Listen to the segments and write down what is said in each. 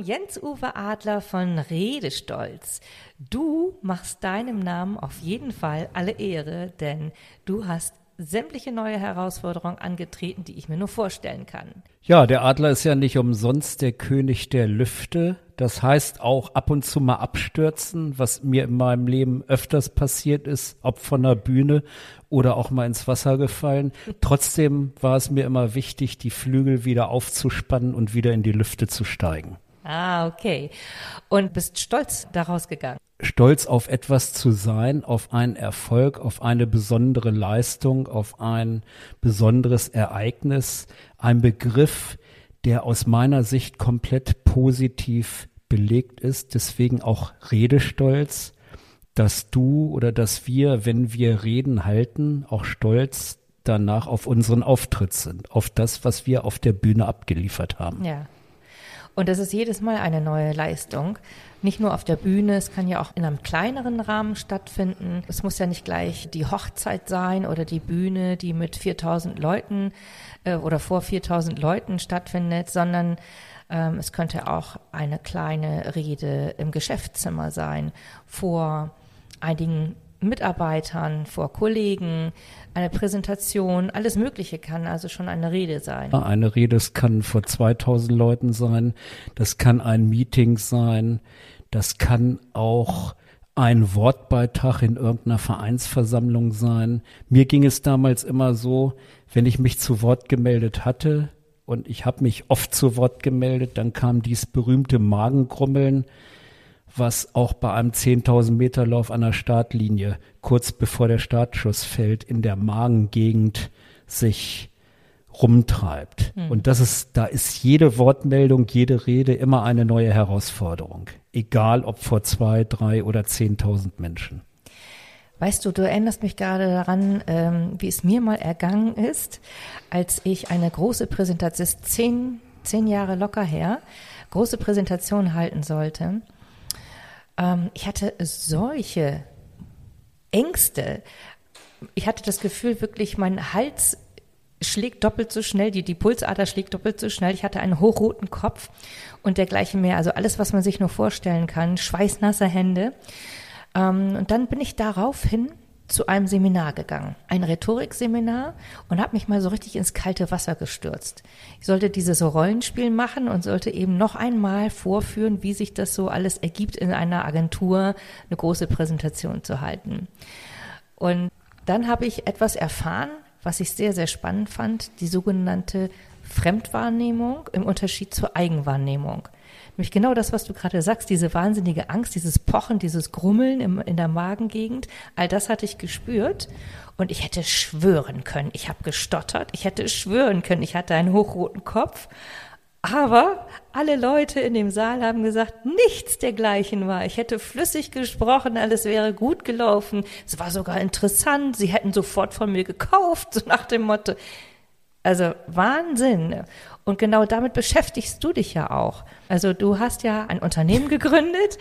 Willkommen, Jens-Uwe Adler von Redestolz. Du machst deinem Namen auf jeden Fall alle Ehre, denn du hast sämtliche neue Herausforderungen angetreten, die ich mir nur vorstellen kann. Ja, der Adler ist ja nicht umsonst der König der Lüfte. Das heißt auch ab und zu mal abstürzen, was mir in meinem Leben öfters passiert ist, ob von der Bühne oder auch mal ins Wasser gefallen. Trotzdem war es mir immer wichtig, die Flügel wieder aufzuspannen und wieder in die Lüfte zu steigen. Ah, okay. Und bist stolz daraus gegangen? Stolz auf etwas zu sein, auf einen Erfolg, auf eine besondere Leistung, auf ein besonderes Ereignis, ein Begriff, der aus meiner Sicht komplett positiv belegt ist, deswegen auch Redestolz, dass du oder dass wir, wenn wir Reden halten, auch stolz danach auf unseren Auftritt sind, auf das, was wir auf der Bühne abgeliefert haben. Ja. Und das ist jedes Mal eine neue Leistung. Nicht nur auf der Bühne, es kann ja auch in einem kleineren Rahmen stattfinden. Es muss ja nicht gleich die Hochzeit sein oder die Bühne, die mit 4000 Leuten äh, oder vor 4000 Leuten stattfindet, sondern ähm, es könnte auch eine kleine Rede im Geschäftszimmer sein vor einigen Mitarbeitern, vor Kollegen, eine Präsentation, alles Mögliche kann also schon eine Rede sein. Eine Rede, es kann vor 2000 Leuten sein, das kann ein Meeting sein, das kann auch ein Wortbeitrag in irgendeiner Vereinsversammlung sein. Mir ging es damals immer so, wenn ich mich zu Wort gemeldet hatte, und ich habe mich oft zu Wort gemeldet, dann kam dies berühmte Magengrummeln, was auch bei einem 10.000 Meter Lauf an der Startlinie kurz bevor der Startschuss fällt in der Magengegend sich rumtreibt. Mhm. Und das ist, da ist jede Wortmeldung, jede Rede immer eine neue Herausforderung. Egal ob vor zwei, drei oder 10.000 Menschen. Weißt du, du erinnerst mich gerade daran, ähm, wie es mir mal ergangen ist, als ich eine große Präsentation, zehn, zehn Jahre locker her, große Präsentation halten sollte. Ähm, ich hatte solche Ängste. Ich hatte das Gefühl, wirklich, mein Hals schlägt doppelt so schnell, die, die Pulsader schlägt doppelt so schnell. Ich hatte einen hochroten Kopf und dergleichen mehr. Also alles, was man sich nur vorstellen kann. Schweißnasse Hände. Ähm, und dann bin ich daraufhin zu einem Seminar gegangen, ein Rhetorikseminar und habe mich mal so richtig ins kalte Wasser gestürzt. Ich sollte dieses Rollenspiel machen und sollte eben noch einmal vorführen, wie sich das so alles ergibt, in einer Agentur eine große Präsentation zu halten. Und dann habe ich etwas erfahren, was ich sehr, sehr spannend fand, die sogenannte Fremdwahrnehmung im Unterschied zur Eigenwahrnehmung. Nämlich genau das, was du gerade sagst, diese wahnsinnige Angst, dieses Pochen, dieses Grummeln im, in der Magengegend, all das hatte ich gespürt. Und ich hätte schwören können, ich habe gestottert, ich hätte schwören können, ich hatte einen hochroten Kopf. Aber alle Leute in dem Saal haben gesagt, nichts dergleichen war. Ich hätte flüssig gesprochen, alles wäre gut gelaufen. Es war sogar interessant. Sie hätten sofort von mir gekauft, so nach dem Motto. Also Wahnsinn. Und genau damit beschäftigst du dich ja auch. Also du hast ja ein Unternehmen gegründet,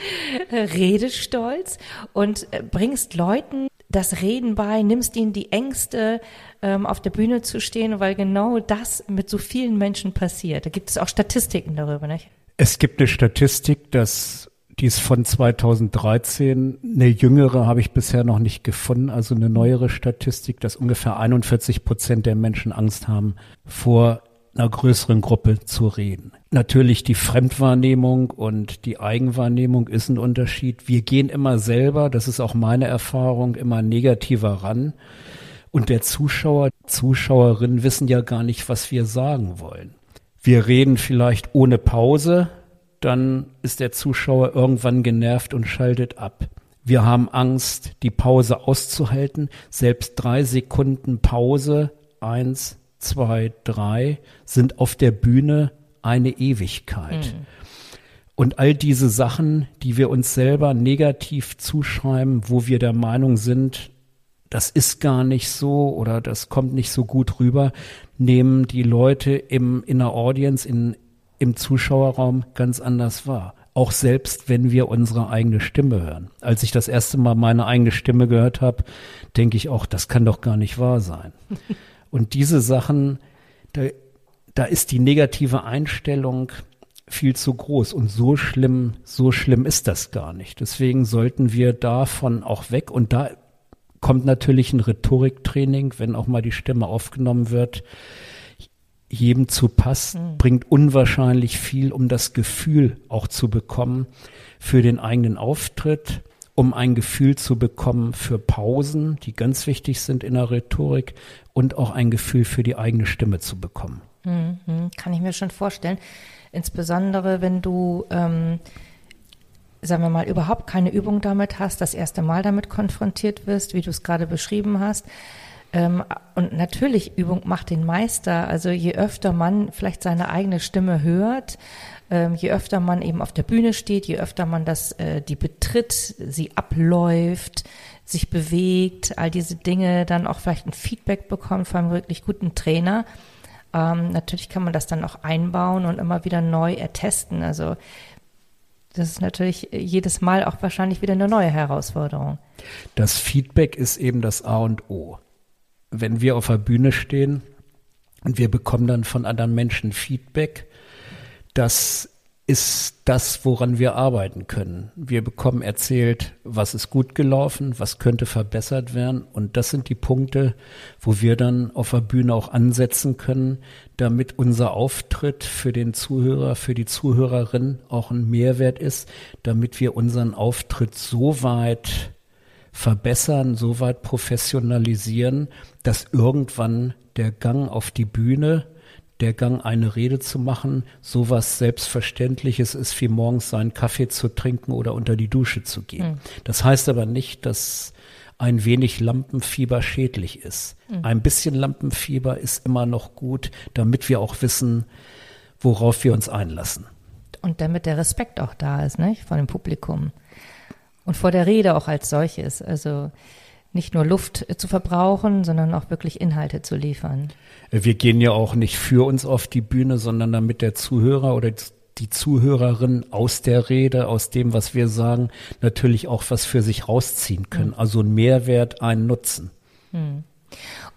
Redestolz, und äh, bringst Leuten das Reden bei, nimmst ihnen die Ängste, ähm, auf der Bühne zu stehen, weil genau das mit so vielen Menschen passiert. Da gibt es auch Statistiken darüber, nicht? Es gibt eine Statistik, dass die ist von 2013. Eine jüngere habe ich bisher noch nicht gefunden, also eine neuere Statistik, dass ungefähr 41 Prozent der Menschen Angst haben vor einer größeren Gruppe zu reden. Natürlich die Fremdwahrnehmung und die Eigenwahrnehmung ist ein Unterschied. Wir gehen immer selber, das ist auch meine Erfahrung, immer negativer ran. Und der Zuschauer, Zuschauerin wissen ja gar nicht, was wir sagen wollen. Wir reden vielleicht ohne Pause, dann ist der Zuschauer irgendwann genervt und schaltet ab. Wir haben Angst, die Pause auszuhalten. Selbst drei Sekunden Pause, eins, zwei, drei, sind auf der Bühne eine Ewigkeit. Mhm. Und all diese Sachen, die wir uns selber negativ zuschreiben, wo wir der Meinung sind, das ist gar nicht so oder das kommt nicht so gut rüber, nehmen die Leute im, in der Audience, in, im Zuschauerraum ganz anders wahr. Auch selbst, wenn wir unsere eigene Stimme hören. Als ich das erste Mal meine eigene Stimme gehört habe, denke ich auch, das kann doch gar nicht wahr sein. Und diese Sachen, da, da ist die negative Einstellung viel zu groß. Und so schlimm, so schlimm ist das gar nicht. Deswegen sollten wir davon auch weg. Und da kommt natürlich ein Rhetoriktraining, wenn auch mal die Stimme aufgenommen wird, jedem zu Pass, mhm. bringt unwahrscheinlich viel, um das Gefühl auch zu bekommen für den eigenen Auftritt, um ein Gefühl zu bekommen für Pausen, die ganz wichtig sind in der Rhetorik und auch ein Gefühl für die eigene Stimme zu bekommen. Mhm, kann ich mir schon vorstellen. Insbesondere, wenn du, ähm, sagen wir mal, überhaupt keine Übung damit hast, das erste Mal damit konfrontiert wirst, wie du es gerade beschrieben hast. Ähm, und natürlich, Übung macht den Meister. Also je öfter man vielleicht seine eigene Stimme hört, ähm, je öfter man eben auf der Bühne steht, je öfter man das, äh, die betritt, sie abläuft, sich bewegt, all diese Dinge, dann auch vielleicht ein Feedback bekommt von einem wirklich guten Trainer, ähm, natürlich kann man das dann auch einbauen und immer wieder neu ertesten. Also das ist natürlich jedes Mal auch wahrscheinlich wieder eine neue Herausforderung. Das Feedback ist eben das A und O. Wenn wir auf der Bühne stehen und wir bekommen dann von anderen Menschen Feedback, das ist das, woran wir arbeiten können. Wir bekommen erzählt, was ist gut gelaufen, was könnte verbessert werden. Und das sind die Punkte, wo wir dann auf der Bühne auch ansetzen können, damit unser Auftritt für den Zuhörer, für die Zuhörerin auch ein Mehrwert ist, damit wir unseren Auftritt so weit verbessern, so weit professionalisieren, dass irgendwann der Gang auf die Bühne der Gang, eine Rede zu machen, sowas Selbstverständliches ist, wie morgens seinen Kaffee zu trinken oder unter die Dusche zu gehen. Mhm. Das heißt aber nicht, dass ein wenig Lampenfieber schädlich ist. Mhm. Ein bisschen Lampenfieber ist immer noch gut, damit wir auch wissen, worauf wir uns einlassen. Und damit der Respekt auch da ist, nicht? Vor dem Publikum. Und vor der Rede auch als solches. Also, nicht nur Luft zu verbrauchen, sondern auch wirklich Inhalte zu liefern. Wir gehen ja auch nicht für uns auf die Bühne, sondern damit der Zuhörer oder die Zuhörerin aus der Rede, aus dem, was wir sagen, natürlich auch was für sich rausziehen können. Mhm. Also ein Mehrwert, einen Nutzen. Mhm.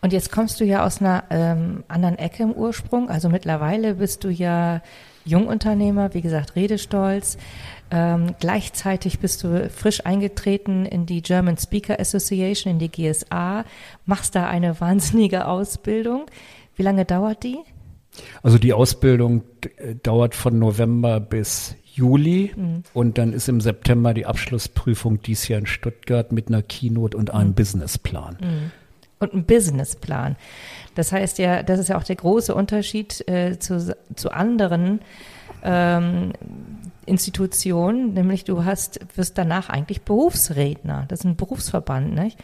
Und jetzt kommst du ja aus einer ähm, anderen Ecke im Ursprung. Also mittlerweile bist du ja Jungunternehmer, wie gesagt, Redestolz. Ähm, gleichzeitig bist du frisch eingetreten in die German Speaker Association, in die GSA, machst da eine wahnsinnige Ausbildung. Wie lange dauert die? Also die Ausbildung äh, dauert von November bis Juli mhm. und dann ist im September die Abschlussprüfung dies Jahr in Stuttgart mit einer Keynote und einem mhm. Businessplan. Mhm. Und ein Businessplan. Das heißt ja, das ist ja auch der große Unterschied äh, zu, zu anderen ähm, Institution, nämlich du hast, wirst danach eigentlich Berufsredner. Das ist ein Berufsverband, nicht?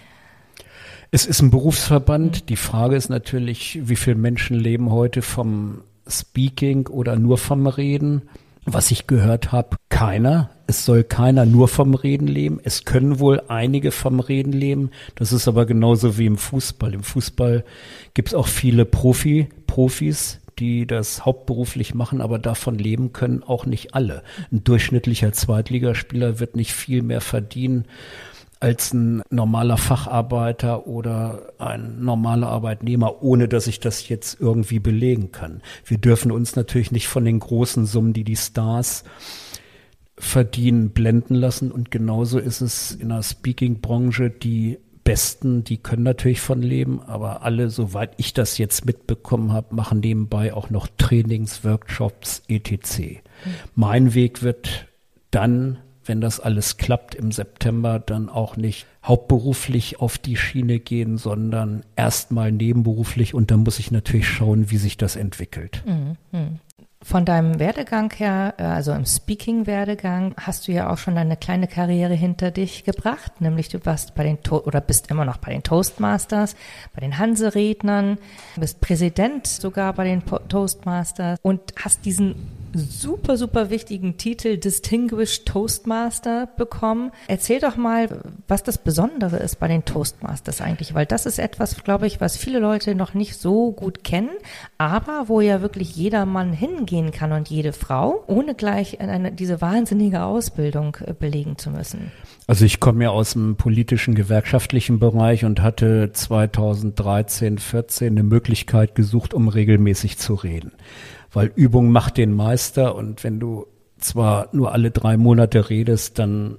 Es ist ein Berufsverband. Mhm. Die Frage ist natürlich, wie viele Menschen leben heute vom Speaking oder nur vom Reden? Was ich gehört habe, keiner. Es soll keiner nur vom Reden leben. Es können wohl einige vom Reden leben. Das ist aber genauso wie im Fußball. Im Fußball gibt es auch viele Profi, Profis, die das hauptberuflich machen, aber davon leben können auch nicht alle. Ein durchschnittlicher Zweitligaspieler wird nicht viel mehr verdienen als ein normaler Facharbeiter oder ein normaler Arbeitnehmer, ohne dass ich das jetzt irgendwie belegen kann. Wir dürfen uns natürlich nicht von den großen Summen, die die Stars verdienen, blenden lassen. Und genauso ist es in der Speaking-Branche, die Besten, die können natürlich von leben, aber alle, soweit ich das jetzt mitbekommen habe, machen nebenbei auch noch Trainings, Workshops, etc. Mhm. Mein Weg wird dann, wenn das alles klappt im September, dann auch nicht hauptberuflich auf die Schiene gehen, sondern erstmal nebenberuflich und dann muss ich natürlich schauen, wie sich das entwickelt. Mhm. Von deinem Werdegang her, äh, also im Speaking-Werdegang, hast du ja auch schon eine kleine Karriere hinter dich gebracht, nämlich du warst bei den to oder bist immer noch bei den Toastmasters, bei den Hanserednern, bist Präsident sogar bei den po Toastmasters und hast diesen super, super wichtigen Titel Distinguished Toastmaster bekommen. Erzähl doch mal, was das Besondere ist bei den Toastmasters eigentlich, weil das ist etwas, glaube ich, was viele Leute noch nicht so gut kennen, aber wo ja wirklich jeder Mann hingehen kann und jede Frau, ohne gleich eine, diese wahnsinnige Ausbildung äh, belegen zu müssen. Also ich komme ja aus dem politischen, gewerkschaftlichen Bereich und hatte 2013, 14 eine Möglichkeit gesucht, um regelmäßig zu reden weil Übung macht den Meister und wenn du zwar nur alle drei Monate redest, dann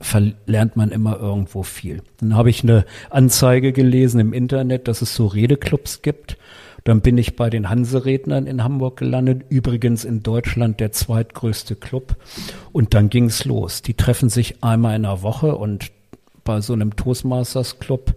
verlernt man immer irgendwo viel. Dann habe ich eine Anzeige gelesen im Internet, dass es so Redeclubs gibt. Dann bin ich bei den Hanserednern in Hamburg gelandet, übrigens in Deutschland der zweitgrößte Club. Und dann ging es los. Die treffen sich einmal in der Woche und bei so einem Toastmasters Club,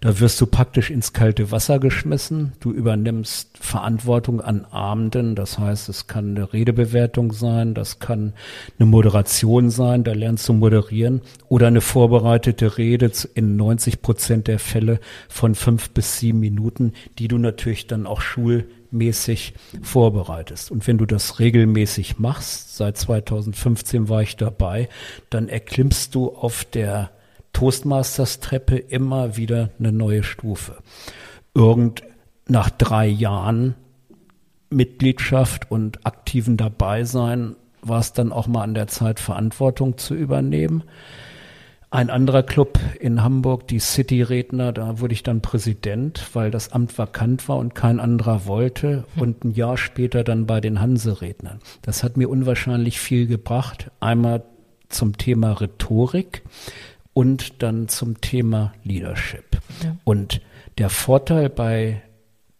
da wirst du praktisch ins kalte Wasser geschmissen. Du übernimmst Verantwortung an Abenden. Das heißt, es kann eine Redebewertung sein, das kann eine Moderation sein, da lernst du moderieren oder eine vorbereitete Rede in 90 Prozent der Fälle von fünf bis sieben Minuten, die du natürlich dann auch schulmäßig vorbereitest. Und wenn du das regelmäßig machst, seit 2015 war ich dabei, dann erklimmst du auf der Toastmasters-Treppe immer wieder eine neue Stufe. Irgend nach drei Jahren Mitgliedschaft und aktiven Dabeisein war es dann auch mal an der Zeit, Verantwortung zu übernehmen. Ein anderer Club in Hamburg, die City-Redner, da wurde ich dann Präsident, weil das Amt vakant war und kein anderer wollte. Hm. Und ein Jahr später dann bei den Hanse-Rednern. Das hat mir unwahrscheinlich viel gebracht. Einmal zum Thema Rhetorik und dann zum Thema Leadership. Ja. Und der Vorteil bei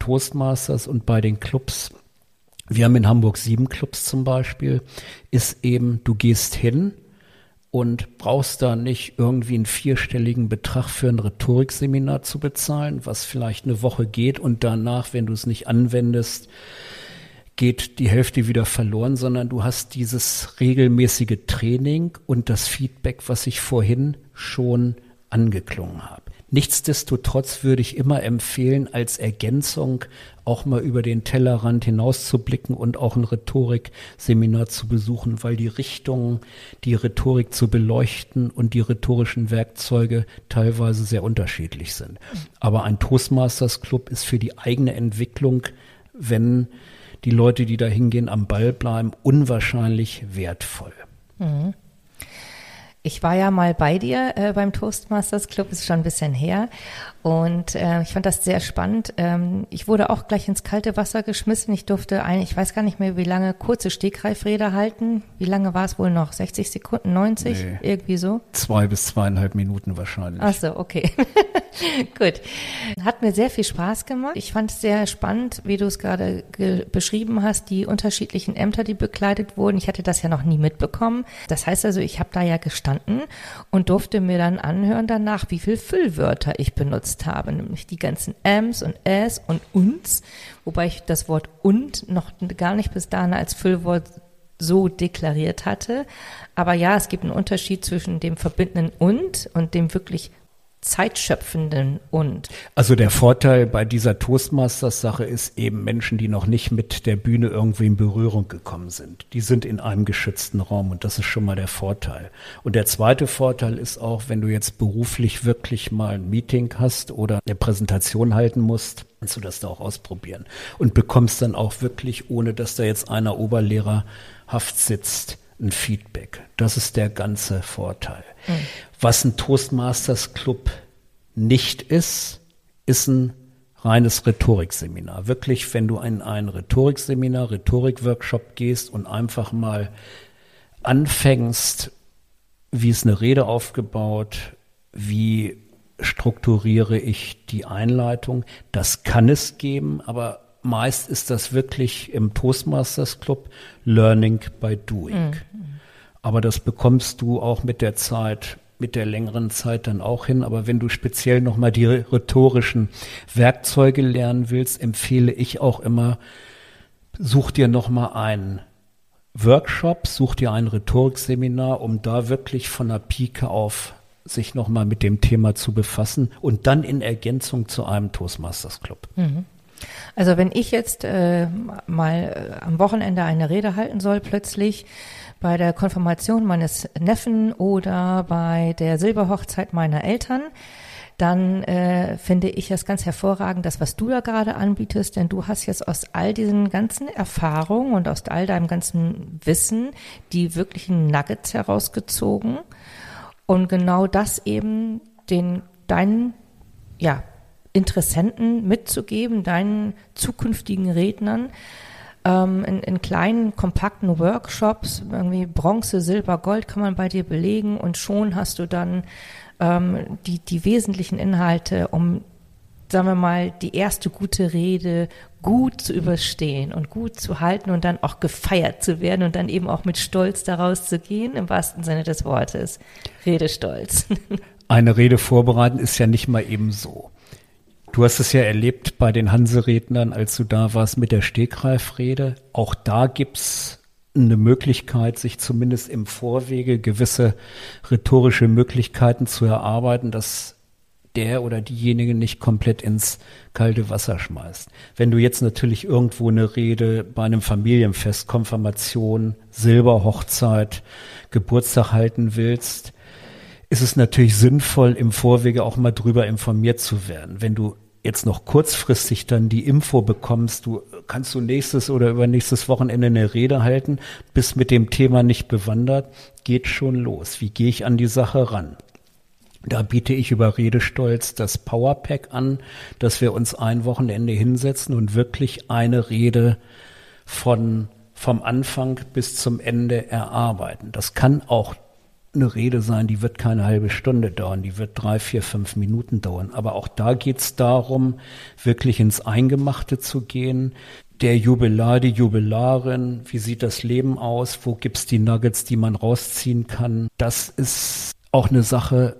Toastmasters und bei den Clubs, wir haben in Hamburg sieben Clubs zum Beispiel, ist eben, du gehst hin und brauchst da nicht irgendwie einen vierstelligen Betrag für ein Rhetorikseminar zu bezahlen, was vielleicht eine Woche geht und danach, wenn du es nicht anwendest, geht die Hälfte wieder verloren, sondern du hast dieses regelmäßige Training und das Feedback, was ich vorhin schon angeklungen habe. Nichtsdestotrotz würde ich immer empfehlen, als Ergänzung auch mal über den Tellerrand hinauszublicken und auch ein Rhetorikseminar zu besuchen, weil die Richtung, die Rhetorik zu beleuchten und die rhetorischen Werkzeuge teilweise sehr unterschiedlich sind. Aber ein Toastmasters Club ist für die eigene Entwicklung, wenn die Leute, die da hingehen, am Ball bleiben, unwahrscheinlich wertvoll. Mhm. Ich war ja mal bei dir äh, beim Toastmasters Club, ist schon ein bisschen her. Und äh, ich fand das sehr spannend. Ähm, ich wurde auch gleich ins kalte Wasser geschmissen. Ich durfte ein, ich weiß gar nicht mehr, wie lange, kurze Stegreifrede halten. Wie lange war es wohl noch? 60 Sekunden, 90? Nee, Irgendwie so? Zwei bis zweieinhalb Minuten wahrscheinlich. Ach so, okay. Gut. Hat mir sehr viel Spaß gemacht. Ich fand es sehr spannend, wie du es gerade beschrieben hast, die unterschiedlichen Ämter, die bekleidet wurden. Ich hatte das ja noch nie mitbekommen. Das heißt also, ich habe da ja gestanden und durfte mir dann anhören danach, wie viel Füllwörter ich benutzt habe, nämlich die ganzen Ms und S und uns, wobei ich das Wort und noch gar nicht bis dahin als Füllwort so deklariert hatte. Aber ja, es gibt einen Unterschied zwischen dem verbindenden und und dem wirklich zeitschöpfenden und. Also der Vorteil bei dieser Toastmasters-Sache ist eben Menschen, die noch nicht mit der Bühne irgendwie in Berührung gekommen sind. Die sind in einem geschützten Raum und das ist schon mal der Vorteil. Und der zweite Vorteil ist auch, wenn du jetzt beruflich wirklich mal ein Meeting hast oder eine Präsentation halten musst, kannst du das da auch ausprobieren und bekommst dann auch wirklich, ohne dass da jetzt einer Oberlehrerhaft sitzt, ein Feedback. Das ist der ganze Vorteil. Mhm. Was ein Toastmasters Club nicht ist, ist ein reines Rhetorikseminar. Wirklich, wenn du in ein Rhetorikseminar, Rhetorikworkshop gehst und einfach mal anfängst, wie ist eine Rede aufgebaut, wie strukturiere ich die Einleitung, das kann es geben, aber meist ist das wirklich im Toastmasters Club Learning by Doing. Mhm. Aber das bekommst du auch mit der Zeit, mit der längeren Zeit dann auch hin. Aber wenn du speziell nochmal die rhetorischen Werkzeuge lernen willst, empfehle ich auch immer, such dir nochmal einen Workshop, such dir ein Rhetorikseminar, um da wirklich von der Pike auf sich nochmal mit dem Thema zu befassen und dann in Ergänzung zu einem Toastmasters Club. Mhm. Also wenn ich jetzt äh, mal äh, am Wochenende eine Rede halten soll, plötzlich bei der Konfirmation meines Neffen oder bei der Silberhochzeit meiner Eltern, dann äh, finde ich es ganz hervorragend, das, was du da gerade anbietest, denn du hast jetzt aus all diesen ganzen Erfahrungen und aus all deinem ganzen Wissen die wirklichen Nuggets herausgezogen und genau das eben den deinen ja, Interessenten mitzugeben, deinen zukünftigen Rednern, ähm, in, in kleinen, kompakten Workshops, irgendwie Bronze, Silber, Gold kann man bei dir belegen und schon hast du dann ähm, die, die wesentlichen Inhalte, um, sagen wir mal, die erste gute Rede gut zu überstehen und gut zu halten und dann auch gefeiert zu werden und dann eben auch mit Stolz daraus zu gehen, im wahrsten Sinne des Wortes. Redestolz. Eine Rede vorbereiten ist ja nicht mal eben so. Du hast es ja erlebt bei den Hanserednern, als du da warst mit der Stegreifrede. Auch da gibt's eine Möglichkeit, sich zumindest im Vorwege gewisse rhetorische Möglichkeiten zu erarbeiten, dass der oder diejenige nicht komplett ins kalte Wasser schmeißt. Wenn du jetzt natürlich irgendwo eine Rede bei einem Familienfest, Konfirmation, Silberhochzeit, Geburtstag halten willst, ist es natürlich sinnvoll, im Vorwege auch mal drüber informiert zu werden. Wenn du jetzt noch kurzfristig dann die Info bekommst, du kannst du nächstes oder übernächstes Wochenende eine Rede halten, bist mit dem Thema nicht bewandert, geht schon los. Wie gehe ich an die Sache ran? Da biete ich über Redestolz das Powerpack an, dass wir uns ein Wochenende hinsetzen und wirklich eine Rede von vom Anfang bis zum Ende erarbeiten. Das kann auch eine Rede sein, die wird keine halbe Stunde dauern, die wird drei, vier, fünf Minuten dauern. Aber auch da geht es darum, wirklich ins Eingemachte zu gehen. Der Jubilar, die Jubilarin, wie sieht das Leben aus? Wo gibt's die Nuggets, die man rausziehen kann? Das ist auch eine Sache,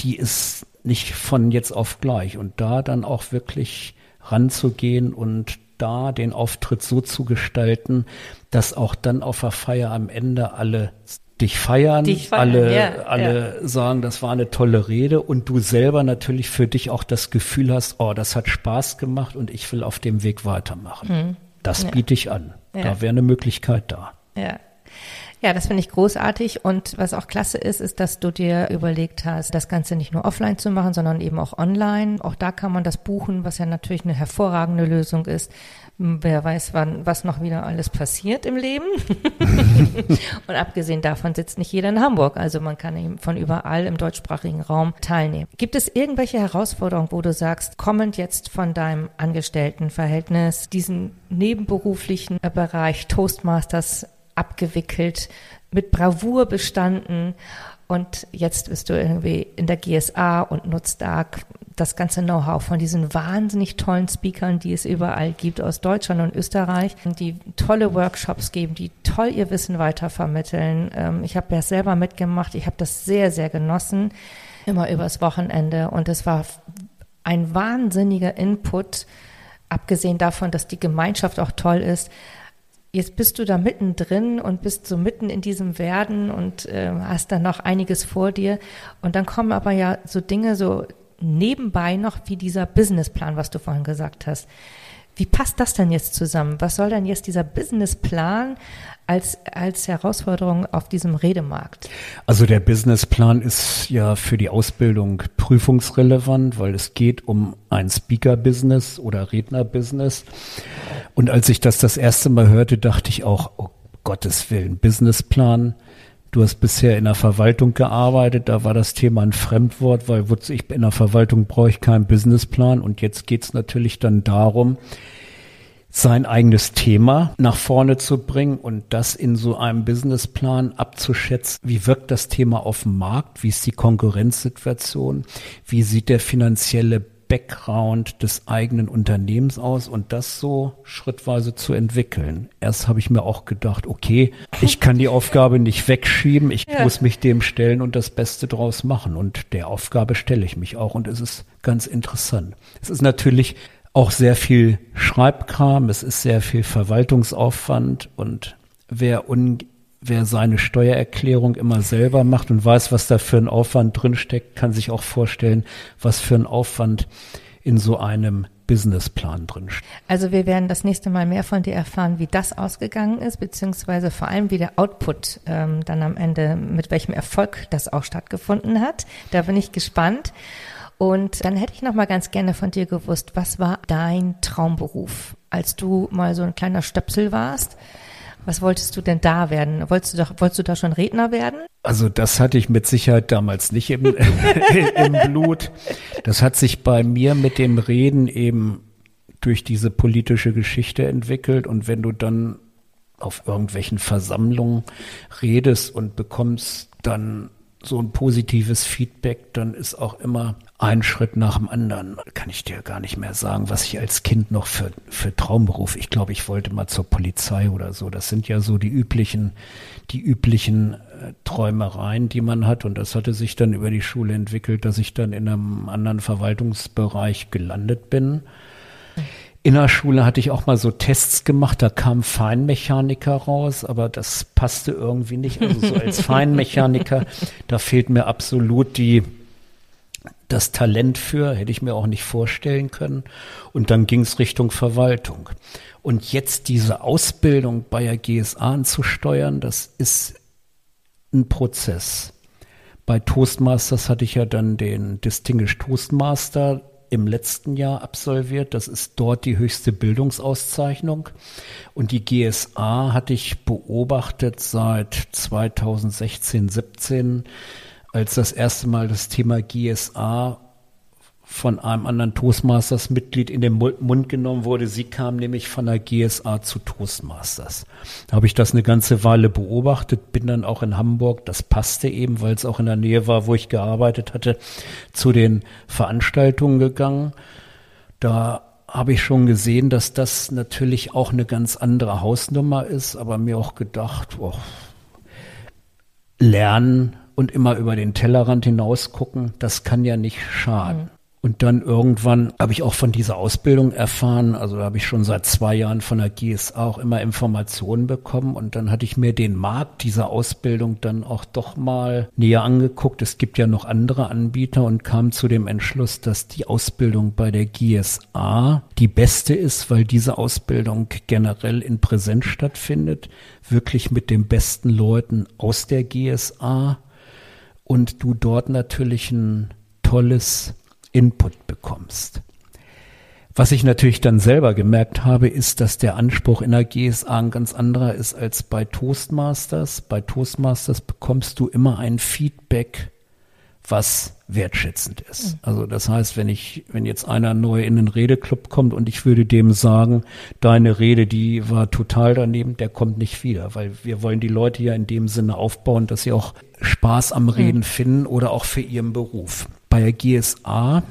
die ist nicht von jetzt auf gleich. Und da dann auch wirklich ranzugehen und da den Auftritt so zu gestalten, dass auch dann auf der Feier am Ende alle dich feiern, dich feiern alle, ja, alle ja. sagen, das war eine tolle Rede und du selber natürlich für dich auch das Gefühl hast, oh, das hat Spaß gemacht und ich will auf dem Weg weitermachen. Mhm. Das ja. biete ich an. Da wäre eine Möglichkeit da. Ja. Ja, das finde ich großartig. Und was auch klasse ist, ist, dass du dir überlegt hast, das Ganze nicht nur offline zu machen, sondern eben auch online. Auch da kann man das buchen, was ja natürlich eine hervorragende Lösung ist. Wer weiß, wann, was noch wieder alles passiert im Leben. und abgesehen davon sitzt nicht jeder in Hamburg. Also man kann eben von überall im deutschsprachigen Raum teilnehmen. Gibt es irgendwelche Herausforderungen, wo du sagst, kommend jetzt von deinem Angestelltenverhältnis, diesen nebenberuflichen Bereich Toastmasters abgewickelt, mit Bravour bestanden und jetzt bist du irgendwie in der GSA und nutzt da das ganze Know-how von diesen wahnsinnig tollen Speakern, die es überall gibt aus Deutschland und Österreich, die tolle Workshops geben, die toll ihr Wissen weitervermitteln. Ähm, ich habe ja selber mitgemacht, ich habe das sehr, sehr genossen, immer übers Wochenende und es war ein wahnsinniger Input, abgesehen davon, dass die Gemeinschaft auch toll ist jetzt bist du da mittendrin und bist so mitten in diesem Werden und äh, hast dann noch einiges vor dir. Und dann kommen aber ja so Dinge so nebenbei noch wie dieser Businessplan, was du vorhin gesagt hast. Wie passt das denn jetzt zusammen? Was soll denn jetzt dieser Businessplan als, als Herausforderung auf diesem Redemarkt? Also der Businessplan ist ja für die Ausbildung prüfungsrelevant, weil es geht um ein Speaker-Business oder Redner-Business. Und als ich das das erste Mal hörte, dachte ich auch, oh Gottes Willen, Businessplan. Du hast bisher in der Verwaltung gearbeitet, da war das Thema ein Fremdwort, weil ich in der Verwaltung brauche ich keinen Businessplan und jetzt geht es natürlich dann darum, sein eigenes Thema nach vorne zu bringen und das in so einem Businessplan abzuschätzen. Wie wirkt das Thema auf dem Markt? Wie ist die Konkurrenzsituation? Wie sieht der finanzielle Background des eigenen Unternehmens aus und das so schrittweise zu entwickeln. Erst habe ich mir auch gedacht, okay, ich kann die Aufgabe nicht wegschieben, ich ja. muss mich dem stellen und das Beste draus machen. Und der Aufgabe stelle ich mich auch und es ist ganz interessant. Es ist natürlich auch sehr viel Schreibkram, es ist sehr viel Verwaltungsaufwand und wer un wer seine Steuererklärung immer selber macht und weiß, was da für ein Aufwand drinsteckt, kann sich auch vorstellen, was für ein Aufwand in so einem Businessplan drin. Also wir werden das nächste Mal mehr von dir erfahren, wie das ausgegangen ist, beziehungsweise vor allem wie der Output ähm, dann am Ende, mit welchem Erfolg das auch stattgefunden hat. Da bin ich gespannt. Und dann hätte ich noch mal ganz gerne von dir gewusst, was war dein Traumberuf, als du mal so ein kleiner Stöpsel warst? Was wolltest du denn da werden? Wolltest du, doch, wolltest du da schon Redner werden? Also das hatte ich mit Sicherheit damals nicht im, im Blut. Das hat sich bei mir mit dem Reden eben durch diese politische Geschichte entwickelt. Und wenn du dann auf irgendwelchen Versammlungen redest und bekommst dann so ein positives Feedback, dann ist auch immer ein Schritt nach dem anderen. Kann ich dir gar nicht mehr sagen, was ich als Kind noch für, für Traumberuf. Ich glaube, ich wollte mal zur Polizei oder so. Das sind ja so die üblichen, die üblichen äh, Träumereien, die man hat. Und das hatte sich dann über die Schule entwickelt, dass ich dann in einem anderen Verwaltungsbereich gelandet bin. In der Schule hatte ich auch mal so Tests gemacht, da kam Feinmechaniker raus, aber das passte irgendwie nicht. Also so als Feinmechaniker, da fehlt mir absolut die, das Talent für, hätte ich mir auch nicht vorstellen können. Und dann ging es Richtung Verwaltung. Und jetzt diese Ausbildung bei der GSA anzusteuern, das ist ein Prozess. Bei Toastmasters hatte ich ja dann den Distinguished Toastmaster im letzten Jahr absolviert. Das ist dort die höchste Bildungsauszeichnung. Und die GSA hatte ich beobachtet seit 2016, 17, als das erste Mal das Thema GSA von einem anderen Toastmasters-Mitglied in den Mund genommen wurde. Sie kam nämlich von der GSA zu Toastmasters. Da habe ich das eine ganze Weile beobachtet, bin dann auch in Hamburg, das passte eben, weil es auch in der Nähe war, wo ich gearbeitet hatte, zu den Veranstaltungen gegangen. Da habe ich schon gesehen, dass das natürlich auch eine ganz andere Hausnummer ist, aber mir auch gedacht, oh, lernen und immer über den Tellerrand hinaus gucken, das kann ja nicht schaden. Mhm. Und dann irgendwann habe ich auch von dieser Ausbildung erfahren, also habe ich schon seit zwei Jahren von der GSA auch immer Informationen bekommen und dann hatte ich mir den Markt dieser Ausbildung dann auch doch mal näher angeguckt. Es gibt ja noch andere Anbieter und kam zu dem Entschluss, dass die Ausbildung bei der GSA die beste ist, weil diese Ausbildung generell in Präsenz stattfindet, wirklich mit den besten Leuten aus der GSA und du dort natürlich ein tolles Input bekommst. Was ich natürlich dann selber gemerkt habe, ist, dass der Anspruch in der GSA ein ganz anderer ist als bei Toastmasters. Bei Toastmasters bekommst du immer ein Feedback, was wertschätzend ist. Also das heißt, wenn ich, wenn jetzt einer neu in den Redeclub kommt und ich würde dem sagen, deine Rede, die war total daneben, der kommt nicht wieder, weil wir wollen die Leute ja in dem Sinne aufbauen, dass sie auch Spaß am Reden mhm. finden oder auch für ihren Beruf. Bei der GSA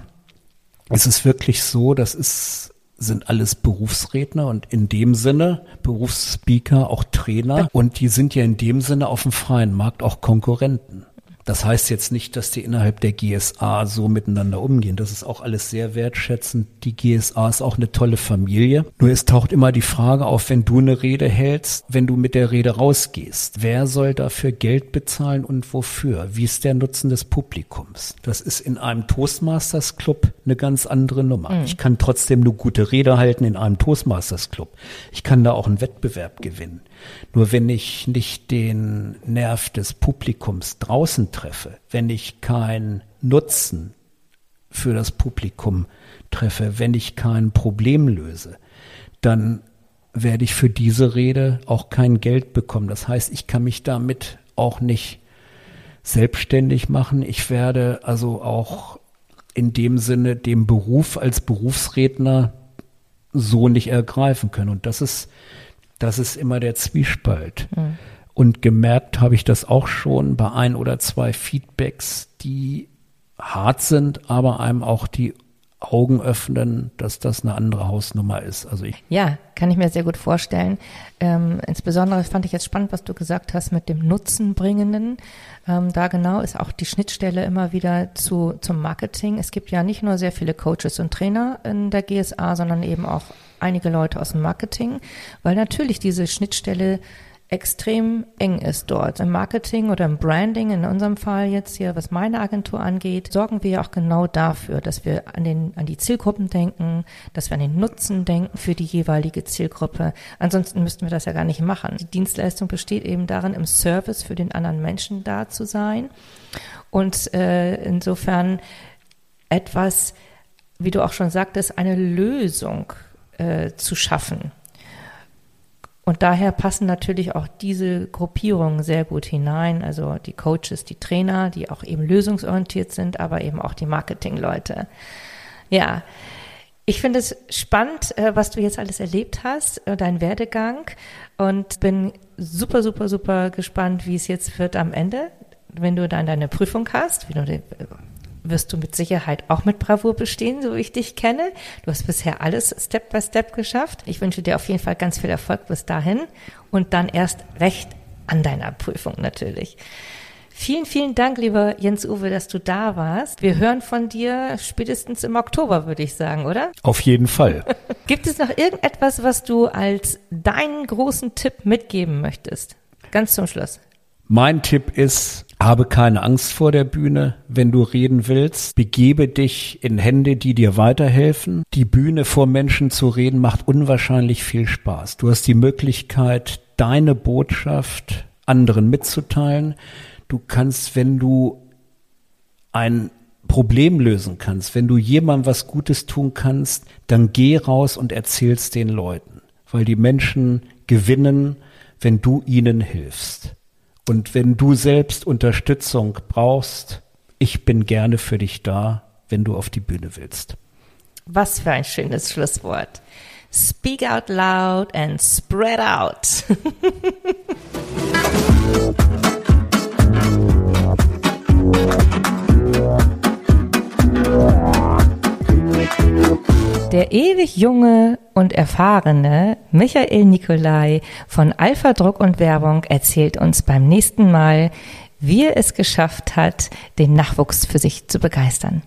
ist es wirklich so, das ist, sind alles Berufsredner und in dem Sinne Berufsspeaker, auch Trainer und die sind ja in dem Sinne auf dem freien Markt auch Konkurrenten. Das heißt jetzt nicht, dass die innerhalb der GSA so miteinander umgehen. Das ist auch alles sehr wertschätzend. Die GSA ist auch eine tolle Familie. Nur es taucht immer die Frage auf, wenn du eine Rede hältst, wenn du mit der Rede rausgehst, wer soll dafür Geld bezahlen und wofür? Wie ist der Nutzen des Publikums? Das ist in einem Toastmasters Club eine ganz andere Nummer. Mhm. Ich kann trotzdem eine gute Rede halten in einem Toastmasters Club. Ich kann da auch einen Wettbewerb gewinnen. Nur wenn ich nicht den Nerv des Publikums draußen treffe, wenn ich keinen Nutzen für das Publikum treffe, wenn ich kein Problem löse, dann werde ich für diese Rede auch kein Geld bekommen. Das heißt, ich kann mich damit auch nicht selbstständig machen. Ich werde also auch in dem Sinne dem Beruf als Berufsredner so nicht ergreifen können. Und das ist das ist immer der Zwiespalt. Mhm. Und gemerkt habe ich das auch schon bei ein oder zwei Feedbacks, die hart sind, aber einem auch die Augen öffnen, dass das eine andere Hausnummer ist. Also ich ja, kann ich mir sehr gut vorstellen. Ähm, insbesondere fand ich jetzt spannend, was du gesagt hast mit dem Nutzenbringenden. Ähm, da genau ist auch die Schnittstelle immer wieder zu zum Marketing. Es gibt ja nicht nur sehr viele Coaches und Trainer in der GSA, sondern eben auch einige Leute aus dem Marketing, weil natürlich diese Schnittstelle extrem eng ist dort. Im Marketing oder im Branding, in unserem Fall jetzt hier, was meine Agentur angeht, sorgen wir auch genau dafür, dass wir an, den, an die Zielgruppen denken, dass wir an den Nutzen denken für die jeweilige Zielgruppe. Ansonsten müssten wir das ja gar nicht machen. Die Dienstleistung besteht eben darin, im Service für den anderen Menschen da zu sein. Und äh, insofern etwas, wie du auch schon sagtest, eine Lösung äh, zu schaffen und daher passen natürlich auch diese Gruppierungen sehr gut hinein. Also die Coaches, die Trainer, die auch eben lösungsorientiert sind, aber eben auch die Marketingleute. Ja. Ich finde es spannend, äh, was du jetzt alles erlebt hast, äh, dein Werdegang und bin super, super, super gespannt, wie es jetzt wird am Ende, wenn du dann deine Prüfung hast, wie du wirst du mit Sicherheit auch mit Bravour bestehen, so wie ich dich kenne. Du hast bisher alles Step by Step geschafft. Ich wünsche dir auf jeden Fall ganz viel Erfolg bis dahin und dann erst recht an deiner Prüfung natürlich. Vielen, vielen Dank, lieber Jens-Uwe, dass du da warst. Wir hören von dir spätestens im Oktober, würde ich sagen, oder? Auf jeden Fall. Gibt es noch irgendetwas, was du als deinen großen Tipp mitgeben möchtest? Ganz zum Schluss. Mein Tipp ist, habe keine Angst vor der Bühne, wenn du reden willst. Begebe dich in Hände, die dir weiterhelfen. Die Bühne vor Menschen zu reden macht unwahrscheinlich viel Spaß. Du hast die Möglichkeit, deine Botschaft anderen mitzuteilen. Du kannst, wenn du ein Problem lösen kannst, wenn du jemandem was Gutes tun kannst, dann geh raus und erzähl's den Leuten, weil die Menschen gewinnen, wenn du ihnen hilfst. Und wenn du selbst Unterstützung brauchst, ich bin gerne für dich da, wenn du auf die Bühne willst. Was für ein schönes Schlusswort. Speak out loud and spread out. Der ewig junge und erfahrene Michael Nikolai von Alpha Druck und Werbung erzählt uns beim nächsten Mal, wie er es geschafft hat, den Nachwuchs für sich zu begeistern.